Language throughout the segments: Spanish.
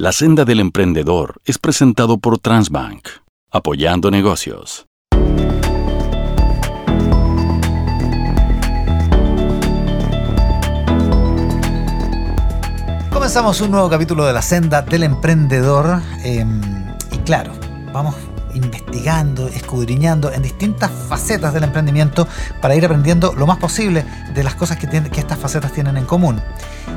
La senda del emprendedor es presentado por Transbank, apoyando negocios. Comenzamos un nuevo capítulo de la senda del emprendedor em, y claro, vamos investigando, escudriñando en distintas facetas del emprendimiento para ir aprendiendo lo más posible de las cosas que, estas facetas tienen en común.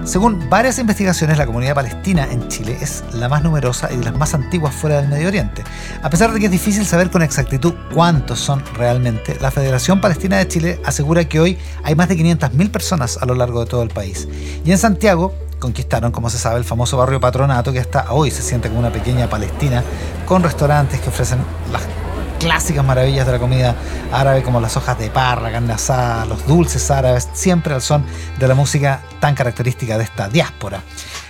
Según varias investigaciones, la comunidad palestina en Chile es la más numerosa y de las más antiguas fuera del Medio Oriente. A pesar de que es difícil saber con exactitud cuántos son realmente, la Federación Palestina de Chile asegura que hoy hay más de 500.000 personas a lo largo de todo el país. Y en Santiago, conquistaron, como se sabe, el famoso barrio Patronato, que hasta hoy se siente como una pequeña Palestina, con restaurantes que ofrecen las clásicas maravillas de la comida árabe, como las hojas de parra, carne asada, los dulces árabes, siempre al son de la música tan característica de esta diáspora.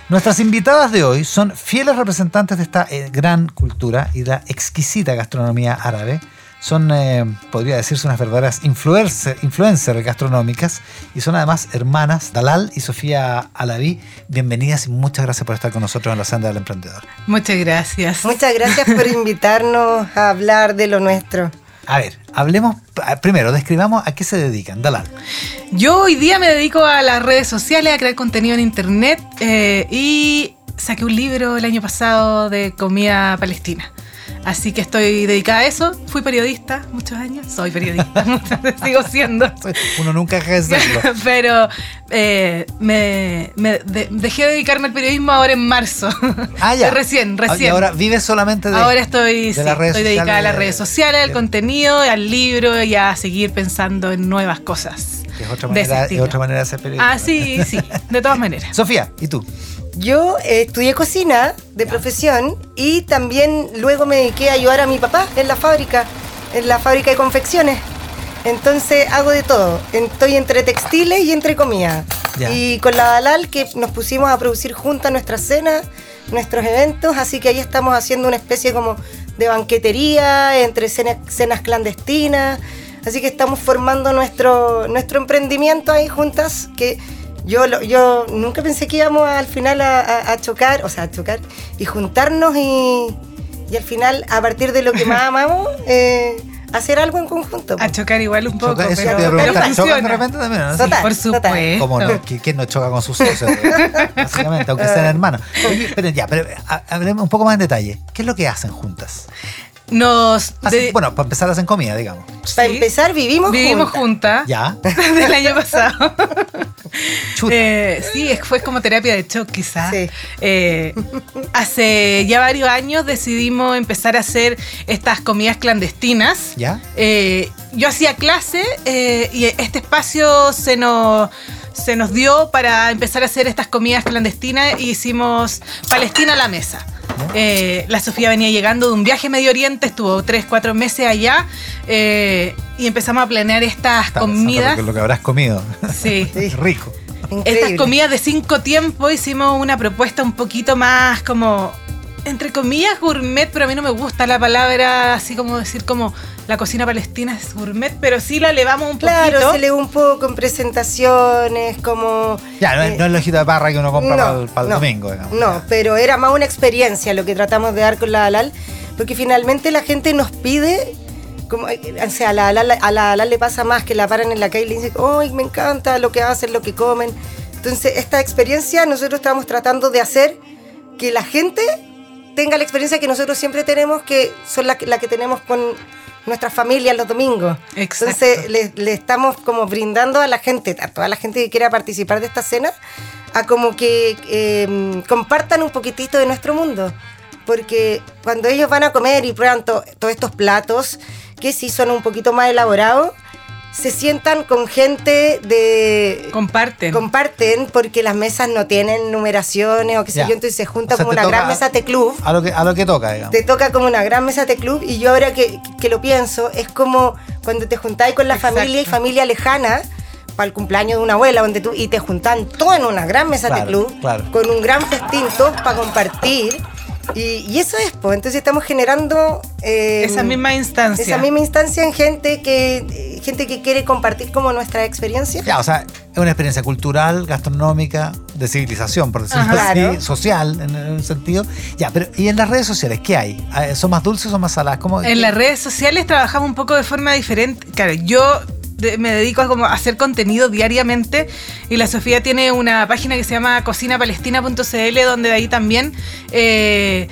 Nuestras invitadas de hoy son fieles representantes de esta eh, gran cultura y la exquisita gastronomía árabe son, eh, podría decirse, unas verdaderas influencers gastronómicas y son además hermanas, Dalal y Sofía Alaví. Bienvenidas y muchas gracias por estar con nosotros en la senda del emprendedor. Muchas gracias. Muchas gracias por invitarnos a hablar de lo nuestro. A ver, hablemos, primero, describamos a qué se dedican, Dalal. Yo hoy día me dedico a las redes sociales, a crear contenido en internet eh, y saqué un libro el año pasado de comida palestina. Así que estoy dedicada a eso. Fui periodista muchos años. Soy periodista, sigo siendo. Uno nunca deja de serlo. Pero eh, me, dejé de dedicarme al periodismo ahora en marzo. Ah, ya. recién, recién. Y ahora vives solamente de Ahora estoy, estoy dedicada a las redes sociales, al contenido, al libro y a seguir pensando en nuevas cosas. Es otra manera, es otra manera de ser periodista. Ah, sí, sí, de todas maneras. Sofía, ¿y tú? Yo eh, estudié cocina de profesión y también luego me dediqué a ayudar a mi papá en la fábrica, en la fábrica de confecciones. Entonces hago de todo. Estoy entre textiles y entre comida. Y con la Dalal que nos pusimos a producir juntas nuestras cenas, nuestros eventos, así que ahí estamos haciendo una especie como de banquetería, entre cenas, cenas clandestinas. Así que estamos formando nuestro, nuestro emprendimiento ahí juntas, que yo, yo nunca pensé que íbamos al final a, chocar, o sea, a chocar y juntarnos y, y, al final, a partir de lo que más amamos, eh, hacer algo en conjunto. A chocar igual un poco, pero, pero ¿Chocan de repente también? ¿no? Total, por supuesto. No, ¿quién no choca con sus socios? básicamente, aunque sean hermanos. pero ya, pero hablemos un poco más en detalle. ¿Qué es lo que hacen juntas? Nos. bueno, para empezar hacen comida, digamos. Para empezar, vivimos, vivimos juntas. Ya. Desde el año pasado. Eh, sí, fue como terapia de shock, quizás. Eh, hace ya varios años decidimos empezar a hacer estas comidas clandestinas. ¿Ya? Eh, yo hacía clase y este espacio se nos se nos dio para empezar a hacer estas comidas clandestinas y hicimos Palestina a la mesa. Eh, la Sofía venía llegando de un viaje a Medio Oriente, estuvo tres, cuatro meses allá eh, y empezamos a planear estas comidas. Lo que habrás comido. Sí. Rico. Estas comidas de cinco tiempos hicimos una propuesta un poquito más como entre comillas, gourmet, pero a mí no me gusta la palabra así como decir como la cocina palestina es gourmet, pero sí la elevamos un poquito. Claro, se elevó un poco en presentaciones, como... Ya, no, es, el ojito de parra que uno compra para, el, domingo. Digamos. No, pero era más una experiencia lo que tratamos de dar con la halal, porque finalmente la gente nos pide... Como, o sea, a la, halal, le pasa más que la paran en la calle y le dicen, ¡ay, me encanta lo que hacen, lo que comen! Entonces, esta experiencia nosotros estamos tratando de hacer que la gente tenga la experiencia que nosotros siempre tenemos, que son la, la que tenemos con nuestras familias los domingos. Entonces le, estamos como brindando a la gente, a toda la gente que quiera participar de esta cena, a como que em, compartan un poquitito de nuestro mundo. Porque cuando ellos van a comer y prueban todos estos platos, que sí son un poquito más elaborados, se sientan con gente de... Comparten. Comparten porque las mesas no tienen numeraciones o qué sé yo, entonces se junta como una gran mesa de club. A lo, que, a lo que toca, digamos. Te toca como una gran mesa de club y yo ahora que, que lo pienso, es como cuando te juntáis con la familia y familia lejana para el cumpleaños de una abuela donde tú, y te juntan todo en una gran mesa de club, con un gran festín, todos para compartir y, eso es, pues, entonces estamos generando... Eh, esa misma instancia. Esa misma instancia en gente que, gente que quiere compartir como nuestra experiencia. Ya, o sea, Es una experiencia cultural, gastronómica, de civilización, por decirlo Ajá. así, Claro. social, en un sentido. Ya, pero ¿y en las redes sociales qué hay? Ah, ¿Son más dulces o son más saladas? ¿Cómo, En las redes sociales trabajamos un poco de forma diferente. Claro, yo de- me dedico a como a hacer contenido diariamente y la Sofía tiene una página que se llama cocinapalestina.cl donde ahí también eh,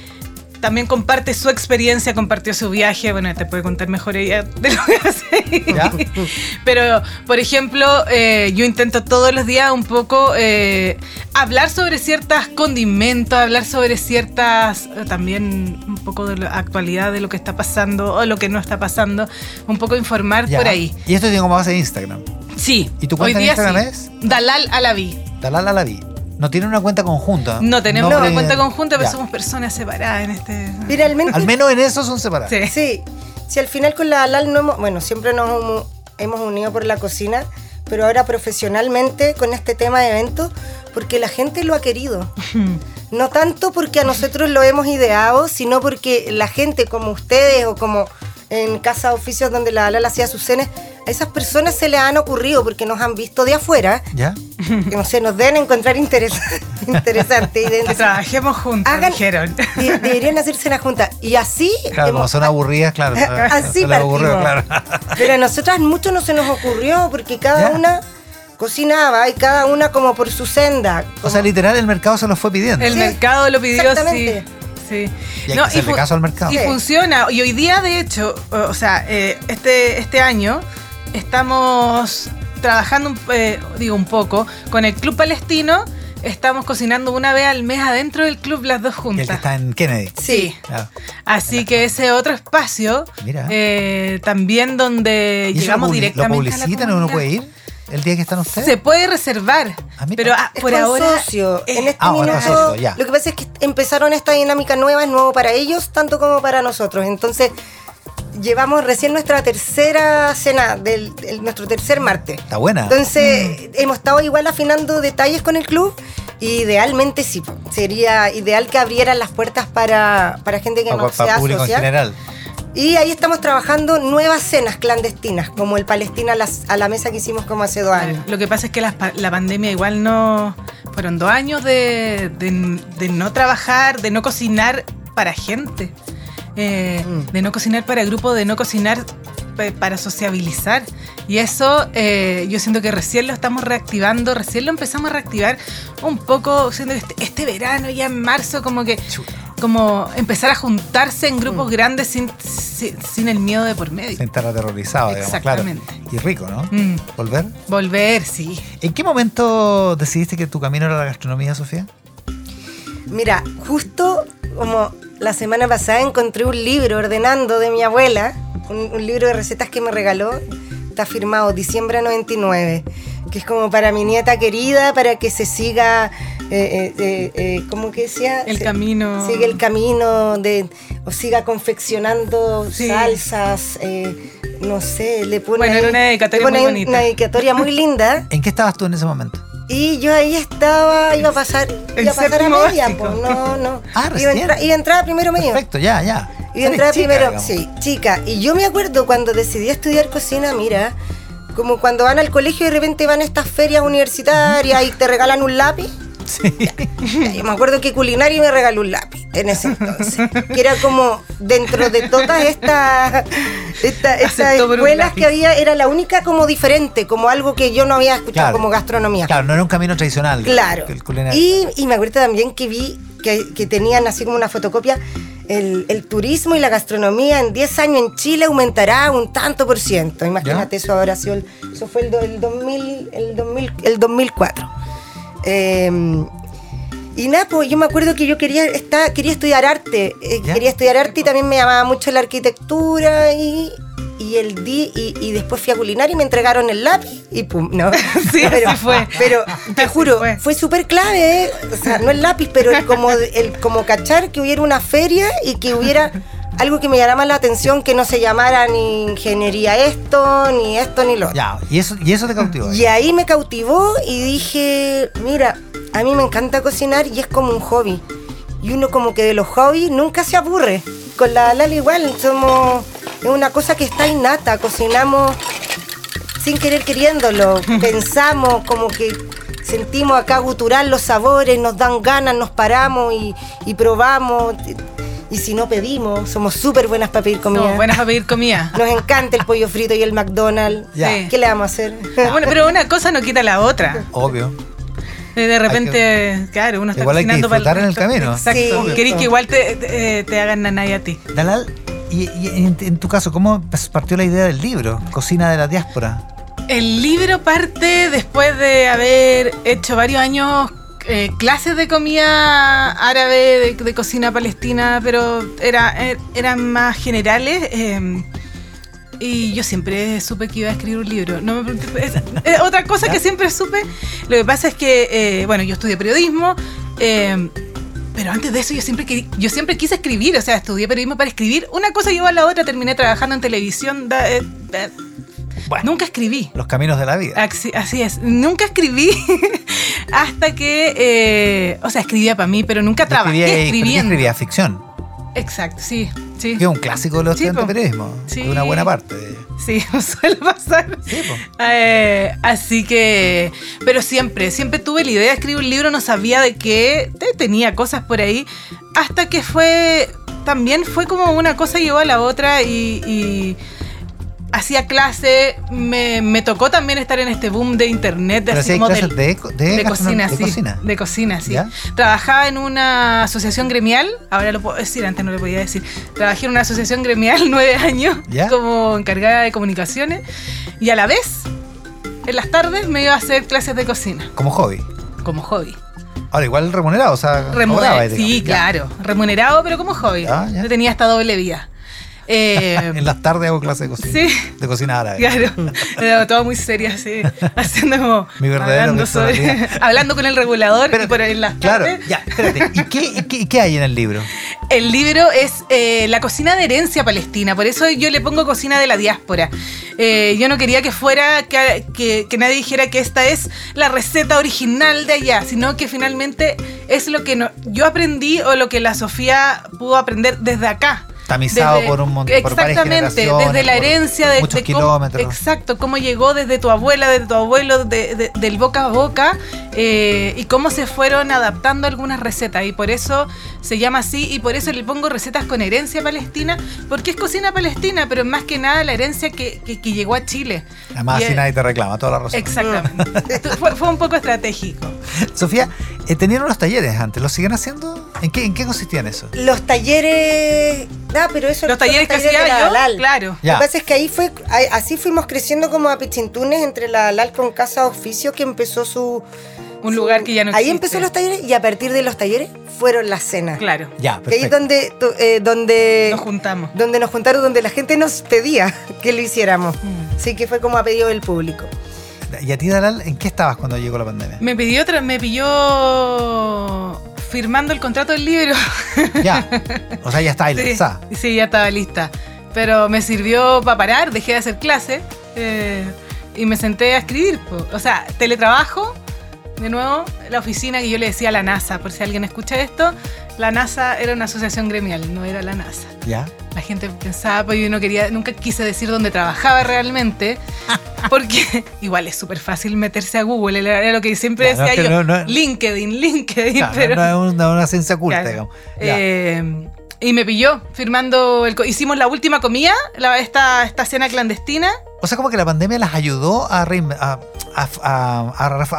también comparte su experiencia, compartió su viaje. Bueno, te puede contar mejor ella de lo que hace. ¿Ya? Pero, por ejemplo, eh, yo intento todos los días un poco eh, hablar sobre ciertas condimentos, hablar sobre ciertas, eh, también un poco de la actualidad de lo que está pasando o lo que no está pasando, un poco informar Ya. por ahí. Y esto tiene como base Instagram. Sí. ¿Y tu hoy cuenta en Instagram sí. es? Dalal Alaví. Talala la vi. No tiene una cuenta conjunta. No tenemos Nombre- una cuenta conjunta, pero Ya. somos personas separadas en este. Al menos en eso son separadas. Sí. sí, si al final con la Halal no hemos, bueno, siempre nos hemos, unido por la cocina, pero ahora profesionalmente con este tema de eventos, porque la gente lo ha querido. No tanto porque a nosotros lo hemos ideado, sino porque la gente como ustedes o como en casa de oficios donde la Halal hacía sus cenas, a esas personas se les han ocurrido porque nos han visto de afuera, ¿Ya? Que no sé, nos deben encontrar interesa- interesante y deben Que decir, trabajemos juntos, Hagan- dijeron. "De- deberían hacer cenas juntas. Y así Claro, como son aburridas, claro. Así partimos. claro. Pero a nosotras mucho no se nos ocurrió porque cada Ya. una cocinaba y cada una como por su senda. O sea, literal, el mercado se los fue pidiendo. El Sí, mercado lo pidió, sí. exactamente. sí. Y hay que hacerle fu- caso al mercado. Y Sí. funciona. Y hoy día, de hecho, o o sea, eh, este, este año estamos trabajando, un- eh, digo un poco, con el Club Palestino. Estamos cocinando una vez al mes adentro del club las dos Y el juntas. que está en Kennedy. Sí. Claro. Así que ese otro espacio, Mira. eh, también donde ¿Y eso llegamos lo, directamente ¿Lo a la publicitan o uno puede ir el día que están ustedes? Se puede reservar, Ah, pero ah, Es por ahora socio. en este ah, minuto, socio, ya. lo que pasa es que empezaron esta dinámica nueva, es nuevo para ellos, tanto como para nosotros. Entonces, llevamos recién nuestra tercera cena, del, nuestro tercer martes. Está buena. Entonces, hemos estado igual afinando detalles con el club. y Idealmente sí, sería ideal que abrieran las puertas para, para gente que para, no para sea público en general. Y ahí estamos trabajando nuevas cenas clandestinas, como el Palestina a, las- a la mesa que hicimos como hace dos años. Lo que pasa es que la, pa- la pandemia igual no... Fueron dos años de, de- de no trabajar, de no cocinar para gente, eh, Mm. de no cocinar para grupo, de no cocinar pa- para sociabilizar. Y eso eh, yo siento que recién lo estamos reactivando, recién lo empezamos a reactivar un poco, siento que este, este verano, ya en marzo, como que... Como empezar a juntarse en grupos Mm. grandes sin, sin, sin el miedo de por medio. Sin estar aterrorizado, digamos, claro. Exactamente. Y rico, ¿no? Mm. Volver. Volver, sí. ¿En qué momento decidiste que tu camino era la gastronomía, Sofía? Mira, justo como la semana pasada encontré un libro ordenando de mi abuela, un, un libro de recetas que me regaló, está firmado diciembre 99, que es como para mi nieta querida, para que se siga, eh, eh, eh, eh, ¿cómo que decía? El Se- camino. Sigue el camino de, o siga confeccionando Sí. salsas, eh, no sé, le pone, Bueno, ahí- era una dedicatoria le pone muy bonita. una dedicatoria muy linda. ¿En qué estabas tú en ese momento? Y yo ahí estaba, iba a pasar, iba a pasar a media, básico. pues, no, no. Ah, iba, entrar, iba a entrar a primero medio. Perfecto, ya, ya. Iba a entrar primero, digamos. sí, chica. Y yo me acuerdo cuando decidí estudiar cocina, mira, como cuando van al colegio y de repente van a estas ferias universitarias y te regalan un lápiz. Sí. Ya, Yo me acuerdo que culinaria me regaló un lápiz en ese entonces. que era como dentro de todas estas esta, estas escuelas que había, era la única como diferente, como algo que yo no había escuchado Claro. como gastronomía. Claro, no era un camino tradicional. Claro. el. Y, y me acuerdo también que vi que, que tenían así como una fotocopia, el, el turismo y la gastronomía en 10 años en Chile aumentará un tanto por ciento. Imagínate, eso habrá sido, el- eso fue el, do- el 2000, el, 2000, el 2004. Eh, y nada, pues yo me acuerdo que yo quería, estar, quería estudiar arte, eh, quería estudiar arte y también me llamaba mucho la arquitectura y, y el di, y, y después fui a culinaria y me entregaron el lápiz y pum, no. Sí, pero, así fue. Pero te juro, fue. fue, súper clave, ¿eh? o sea, no el lápiz, pero el como, el como cachar que hubiera una feria y que hubiera algo que me llamara la atención, que no se llamara ni ingeniería esto, ni esto, ni lo otro. Ya, y eso, y eso te cautivó. Y ahí me cautivó y dije, mira, a mí me encanta cocinar y es como un hobby. Y uno como que de los hobbies nunca se aburre. Con la Lali igual, somos, es una cosa que está innata, cocinamos sin querer queriéndolo. Pensamos como que sentimos acá gutural los sabores, nos dan ganas, nos paramos y, y probamos. Y si no pedimos, somos súper buenas para pedir comida. Somos buenas para pedir comida. Nos encanta el pollo frito y el McDonald's. ¿Qué le vamos a hacer? Bueno, pero una cosa no quita la otra. Obvio. De repente, claro, uno está Igual hay que cocinando para disfrutar en el camino. Exacto. Sí. Querés que igual te, te, eh, te hagan nanay a ti. Dalal, y, y en, en tu caso, ¿cómo partió la idea del libro? Cocina de la diáspora. El libro parte después de haber hecho varios años eh, clases de comida árabe, de, de cocina palestina, pero era, er- eran más generales. eh, y yo siempre supe que iba a escribir un libro. No me pregunté- es- es otra cosa que siempre supe. Lo que pasa es que, eh, bueno, yo estudié periodismo. eh, pero antes de eso yo siempre, yo siempre quise escribir, o sea, estudié periodismo para escribir. Una cosa llevó a la otra, terminé trabajando en televisión. da- eh, eh, Bueno, Nunca escribí. los caminos de la vida. Así, así es. Nunca escribí hasta que, eh, o sea, escribía para mí, pero nunca trabajé escribía, escribiendo. escribía ficción, Exacto, sí, sí. que es un clásico de los Sí, estudiantes de periodismo, Sí. de una buena parte. Sí, suele pasar. Sí. Eh, así que, pero siempre, siempre tuve la idea de escribir un libro, no sabía de qué, te- tenía cosas por ahí, hasta que fue, también fue como una cosa llevó a la otra y, y hacía clase, me, me tocó también estar en este boom de internet, de así como de, de, de cocina, de sí. cocina. De cocina, sí. ¿Ya? Trabajaba en una asociación gremial, ahora lo puedo decir, antes no lo podía decir. Trabajé en una asociación gremial nueve años ¿Ya? como encargada de comunicaciones y a la vez, en las tardes, me iba a hacer clases de cocina Como hobby. como hobby. Ahora, igual remunerado, o sea, Remune- cobraba, sí. Ya. claro. Remunerado, pero como hobby. Ya. Yo tenía esta doble vía. Eh, En las tardes hago clases de cocina. Sí. De cocina árabe. Claro, todo muy seria, así, haciendo como. Mi hablando, sobre- hablando con el regulador y por en las Claro, tardes. ya, espérate. ¿Y qué, y qué, y qué hay en el libro? El libro es eh, la cocina de herencia palestina, por eso yo le pongo cocina de la diáspora. Eh, yo no quería que fuera, que, que- que nadie dijera que esta es la receta original de allá, sino que finalmente es lo que no- yo aprendí o lo que la Sofía pudo aprender desde acá. Tamizado Desde- por un montón por varias Exactamente, generaciones, desde la por herencia de, muchos de cómo- kilómetros. exacto, cómo llegó desde tu abuela, desde tu abuelo, de- de- del boca a boca, eh, y cómo se fueron adaptando algunas recetas. Y por eso se llama así, y por eso le pongo recetas con herencia palestina, porque es cocina palestina, pero más que nada la herencia que, que- que llegó a Chile. Además, Y, así eh, nadie te reclama, toda la razón. Exactamente. Fue un poco estratégico. Sofía, eh, tenían unos talleres antes, ¿los siguen haciendo? ¿En qué, en qué consistían eso? Los talleres. Ah, pero eso Los talleres que de hacía la yo, Halal. claro. Ya. Lo que pasa es que ahí fue, ahí- así fuimos creciendo como a pichintunes entre la Halal con Casa Oficio que empezó su. Un su- lugar que ya no Ahí existe. empezó los talleres y a partir de los talleres fueron las cenas. Claro. Ya, Que ahí es perfecto. donde, eh, donde, Nos juntamos. donde nos juntaron, donde la gente nos pedía que lo hiciéramos. Mm. Así que fue como a pedido del público. ¿Y a ti, Dalal, en qué estabas cuando llegó la pandemia? Me pidió, otra- me pilló firmando el contrato del libro. Ya. O sea, ya está ahí Sí, ya estaba lista. Pero me sirvió para parar, dejé de hacer clase eh, y me senté a escribir. O sea, teletrabajo, de nuevo, la oficina que yo le decía a la NASA, por si alguien escucha esto, la NASA era una asociación gremial, no era la NASA. Ya. La gente pensaba, pues yo no quería, nunca quise decir dónde trabajaba realmente, porque igual es súper fácil meterse a Google, era lo que siempre Claro, decía que yo, no- no- LinkedIn, LinkedIn, pero... no es una, una ciencia oculta, digamos. Ya. Eh, y me pilló firmando, el, hicimos la última comida, la- esta, esta cena clandestina. O sea, como que la pandemia las ayudó a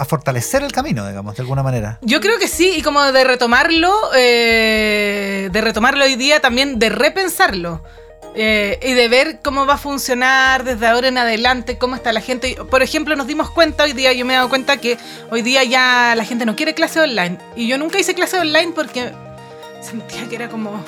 fortalecer el camino, digamos, de alguna manera. Yo creo que sí, y como de retomarlo, eh, de retomarlo hoy día, también de repensarlo. eh, y de ver cómo va a funcionar desde ahora en adelante, cómo está la gente. Por ejemplo, nos dimos cuenta hoy día, yo me he dado cuenta que hoy día ya la gente no quiere clase online. Y yo nunca hice clase online porque sentía que era como.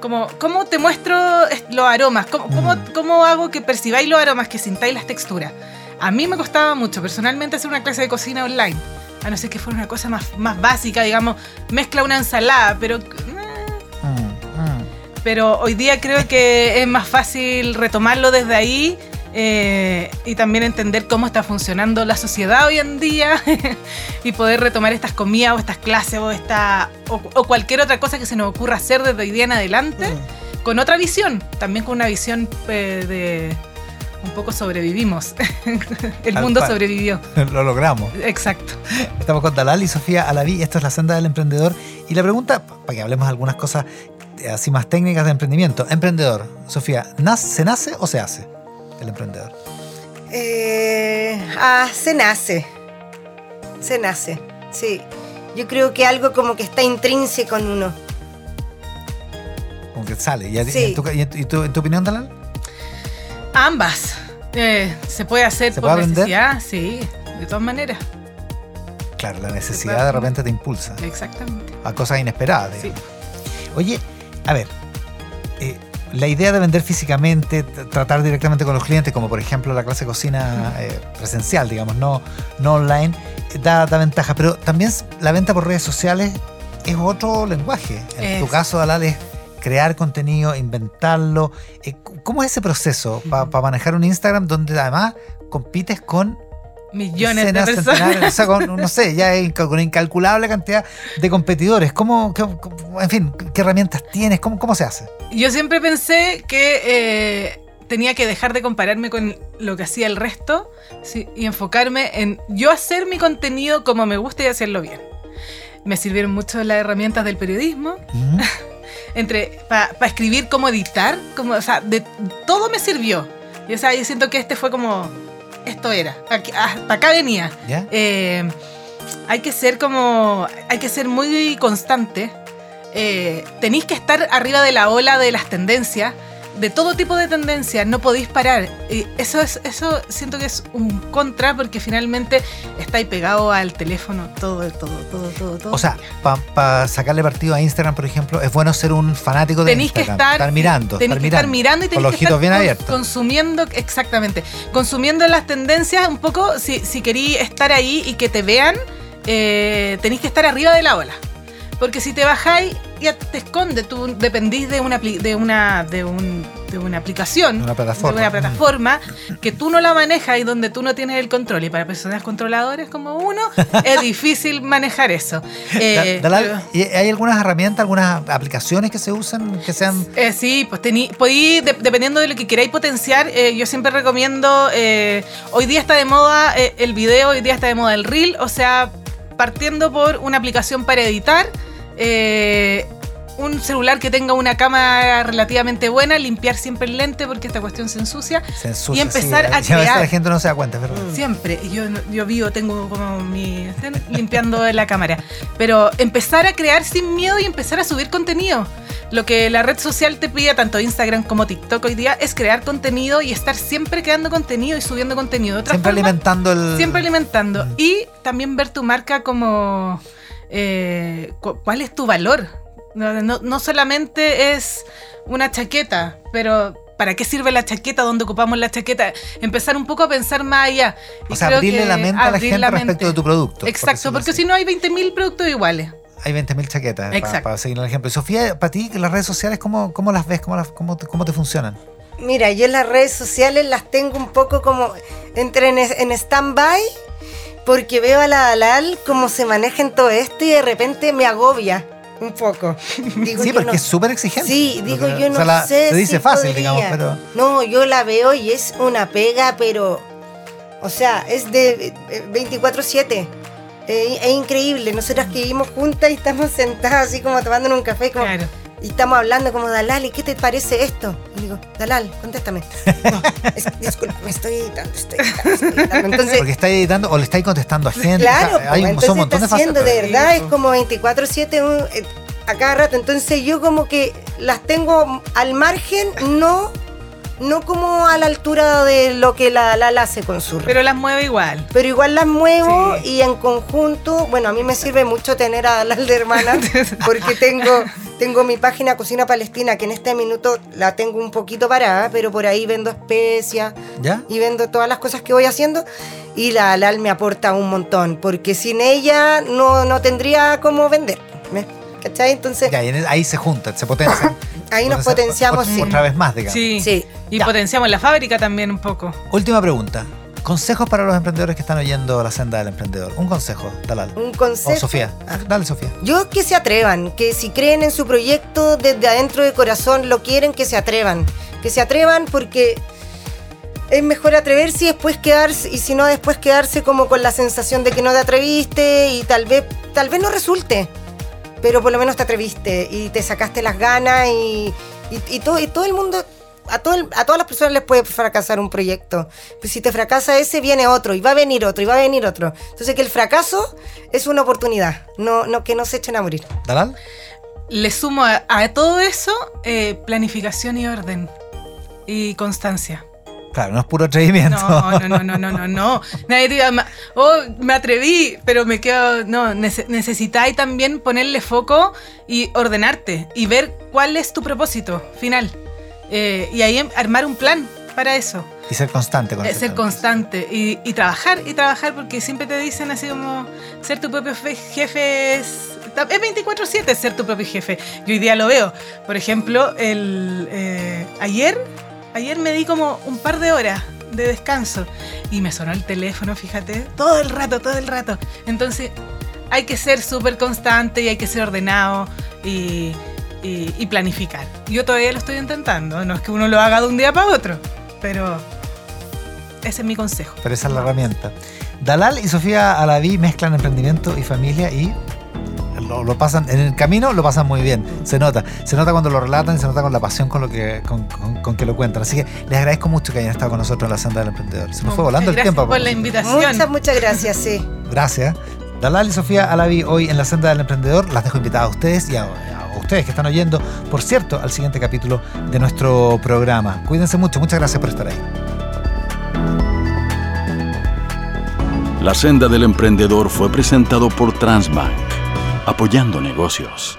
Como, ¿Cómo te muestro est- los aromas? ¿Cómo, cómo, Mm. cómo hago que percibáis los aromas, que sintáis las texturas? A mí me costaba mucho personalmente hacer una clase de cocina online. A no ser que fuera una cosa más, más básica, digamos, mezcla una ensalada, pero, eh, Mm, mm. pero hoy día creo que es más fácil retomarlo desde ahí eh, y también entender cómo está funcionando la sociedad hoy en día y poder retomar estas comidas o estas clases o, esta, o, o cualquier otra cosa que se nos ocurra hacer desde hoy día en adelante con otra visión, también con una visión eh, de, un poco sobrevivimos. El Tal mundo cual. sobrevivió. Lo logramos. Exacto. Estamos con Dalal y Sofía Alaví. Esto es la senda del emprendedor. Y la pregunta, para que hablemos de algunas cosas eh, así más técnicas de emprendimiento. Emprendedor, Sofía, ¿nace- ¿se nace o se hace el emprendedor? Eh, ah, se nace. Se nace, sí. Yo creo que algo como que está intrínseco en uno. Como que sale. ¿Y, Sí. en, tu, y en tu- y tu- en tu opinión, Dalal? Ambas. Eh, se puede hacer ¿Se por puede necesidad, sí, de todas maneras. Claro, la necesidad de repente te impulsa Exactamente. a cosas inesperadas. Sí. Oye, a ver, eh, la idea de vender físicamente, tratar directamente con los clientes, como por ejemplo la clase de cocina eh, presencial, digamos, no, no online, eh, da, da ventaja. Pero también la venta por redes sociales es otro lenguaje. En tu caso, Dalal, es crear contenido, inventarlo. Eh, ¿Cómo es ese proceso para manejar un Instagram donde además compites con Millones de personas. o sea, con, no sé, ya hay con incalculable cantidad de competidores. ¿Cómo, qué- en fin, qué herramientas tienes? ¿Cómo, cómo se hace? Yo siempre pensé que eh, tenía que dejar de compararme con lo que hacía el resto sí, y enfocarme en yo hacer mi contenido como me gusta y hacerlo bien. Me sirvieron mucho las herramientas del periodismo, entre para escribir, cómo editar, como, o sea, de, todo me sirvió. Y, o sea, yo siento que este fue como, esto era, aquí, hasta acá venía. ¿Ya? Eh, hay que ser como, hay que ser muy constante. Eh, tenéis que estar arriba de la ola de las tendencias, de todo tipo de tendencias, no podéis parar. Y eso es, eso siento que es un contra porque finalmente estáis pegado al teléfono todo, todo, todo, todo, todo. O sea, para sacarle partido a Instagram, por ejemplo, es bueno ser un fanático de tenéis que Instagram. estar, mirando. tenéis estar que estar mirando y tenéis los que estar bien abiertos. consumiendo exactamente consumiendo las tendencias un poco si, si queréis estar ahí y que te vean eh, tenéis que estar arriba de la ola porque si te bajáis ya te esconde tú dependís de una de una de un de una aplicación De una plataforma. de una plataforma. que tú no la manejas y donde tú no tienes el control. Y para personas controladoras como uno es difícil manejar eso. Eh, Da- Dalal, pero- ¿y ¿Hay algunas herramientas, algunas aplicaciones que se usan que sean Eh, sí, pues tení, podí, de- dependiendo de lo que queráis potenciar, eh, yo siempre recomiendo, eh, hoy día está de moda eh, el video, hoy día está de moda el reel, o sea, partiendo por una aplicación para editar, eh, un celular que tenga una cámara relativamente buena, limpiar siempre el lente porque esta cuestión se ensucia. se ensucian? y empezar a crear. la gente no se da cuenta, verdad. Siempre, yo, no- yo vivo, tengo como mi... limpiando la cámara. Pero empezar a crear sin miedo y empezar a subir contenido. Lo que la red social te pide, tanto Instagram como TikTok hoy día, es crear contenido y estar siempre creando contenido y subiendo contenido. De otra Siempre forma, alimentando el. Siempre alimentando. Mm. Y también ver tu marca como... eh, cu- ¿Cuál es tu valor? No, no- no solamente es una chaqueta, pero ¿para qué sirve la chaqueta? ¿Dónde ocupamos la chaqueta? Empezar un poco a pensar más allá. Y O sea, creo abrirle que la mente a la gente la respecto mente. de tu producto. Exacto, porque si no hay 20.000 productos iguales. hay 20.000 chaquetas para, Exacto. seguir el ejemplo. Y Sofía, para ti, las redes sociales, ¿cómo, cómo las ves? ¿Cómo, las- cómo, te, cómo te funcionan? Mira, yo las redes sociales las tengo un poco como entre en, en stand-by porque veo a la Dalal cómo se maneja en todo esto y de repente me agobia un poco. Digo, sí, porque no- es súper exigente. Sí, digo, Porque, yo o no sea, la- sé. Se dice si fácil, podría. digamos, pero. No, yo la veo y es una pega, pero. O sea, es de eh, 24-7. Eh, es increíble. Nosotras que vivimos juntas y estamos sentadas así como tomándonos un café como- Claro. Y estamos hablando como Dalal, ¿y qué te parece esto? Y digo, Dalal, contéstame. No, es- disculpa, me estoy editando, estoy editando, estoy editando. Entonces, Porque estáis editando o le estáis contestando a gente. Claro, o sea, hay pues, un, son montón de está haciendo de verdad, es pues. como 24-7 un- eh, a cada rato. Entonces yo como que las tengo al margen, no, no como a la altura de lo que la Lala hace con su. Pero las mueve igual. Pero igual las muevo Sí. y en conjunto, bueno, a mí me sirve mucho tener a Dalal de hermana porque tengo, tengo mi página Cocina Palestina que en este minuto la tengo un poquito parada, pero por ahí vendo especias ¿Ya? y vendo todas las cosas que voy haciendo y la Alal me aporta un montón porque sin ella no, no tendría cómo vender. ¿me? ¿Cachai? Entonces Ya, en- ahí se juntan, se potencian. ahí nos potenciamos, ot- sí. Otra vez más, digamos. Sí. Sí. Y Ya. potenciamos la fábrica también un poco. Última pregunta. Consejos para los emprendedores que están oyendo la senda del emprendedor. Un consejo, Dalal. Un O consejo. Sofía. Ah. Dale, Sofía. Yo que se atrevan, que si creen en su proyecto desde adentro de corazón, lo quieren, que se atrevan. Que se atrevan porque es mejor atreverse y después quedarse, y si no, después quedarse como con la sensación de que no te atreviste y tal vez, tal vez no resulte, pero por lo menos te atreviste y te sacaste las ganas y, y, todo, y todo el mundo, a, todo a todas las personas les puede fracasar un proyecto. Pues si te fracasa ese, viene otro, y va a venir otro, y va a venir otro. Entonces que el fracaso es una oportunidad, no, no que no se echen a morir. ¿Dalal? Le sumo a, todo eso eh, planificación y orden y constancia. Claro, no es puro atrevimiento. No, no, no, no, no, no. Nadie diga, oh, me atreví, pero me quedo. No, necesitáis también ponerle foco y ordenarte y ver cuál es tu propósito final. Eh, y ahí armar un plan para eso. Y ser constante con eso. Eh, ser constante y, y, trabajar y trabajar porque siempre te dicen así como ser tu propio jefe es. Es 24-7 ser tu propio jefe. Yo hoy día lo veo. Por ejemplo, el, eh, ayer ayer me di como un par de horas de descanso y me sonó el teléfono, fíjate, todo el rato, todo el rato. Entonces hay que ser súper constante y hay que ser ordenado y, planificar. Yo todavía lo estoy intentando, no es que uno lo haga de un día para otro, pero ese es mi consejo. Pero esa es la herramienta. Dalal y Sofía Alaví mezclan emprendimiento y familia y lo, pasan en el camino, lo pasan muy bien. Se nota. Se nota cuando lo relatan, se nota con la pasión con lo que, con, que lo cuentan. Así que les agradezco mucho que hayan estado con nosotros en la senda del emprendedor. Se nos fue volando el tiempo. por la invitación. Muchas, muchas gracias, sí. Gracias. Dalal y Sofía Alavi hoy en la senda del emprendedor. Las dejo invitadas a ustedes y a, a ustedes que están oyendo, por cierto, al siguiente capítulo de nuestro programa. Cuídense mucho. Muchas gracias por estar ahí. La senda del emprendedor fue presentado por Transbank apoyando negocios.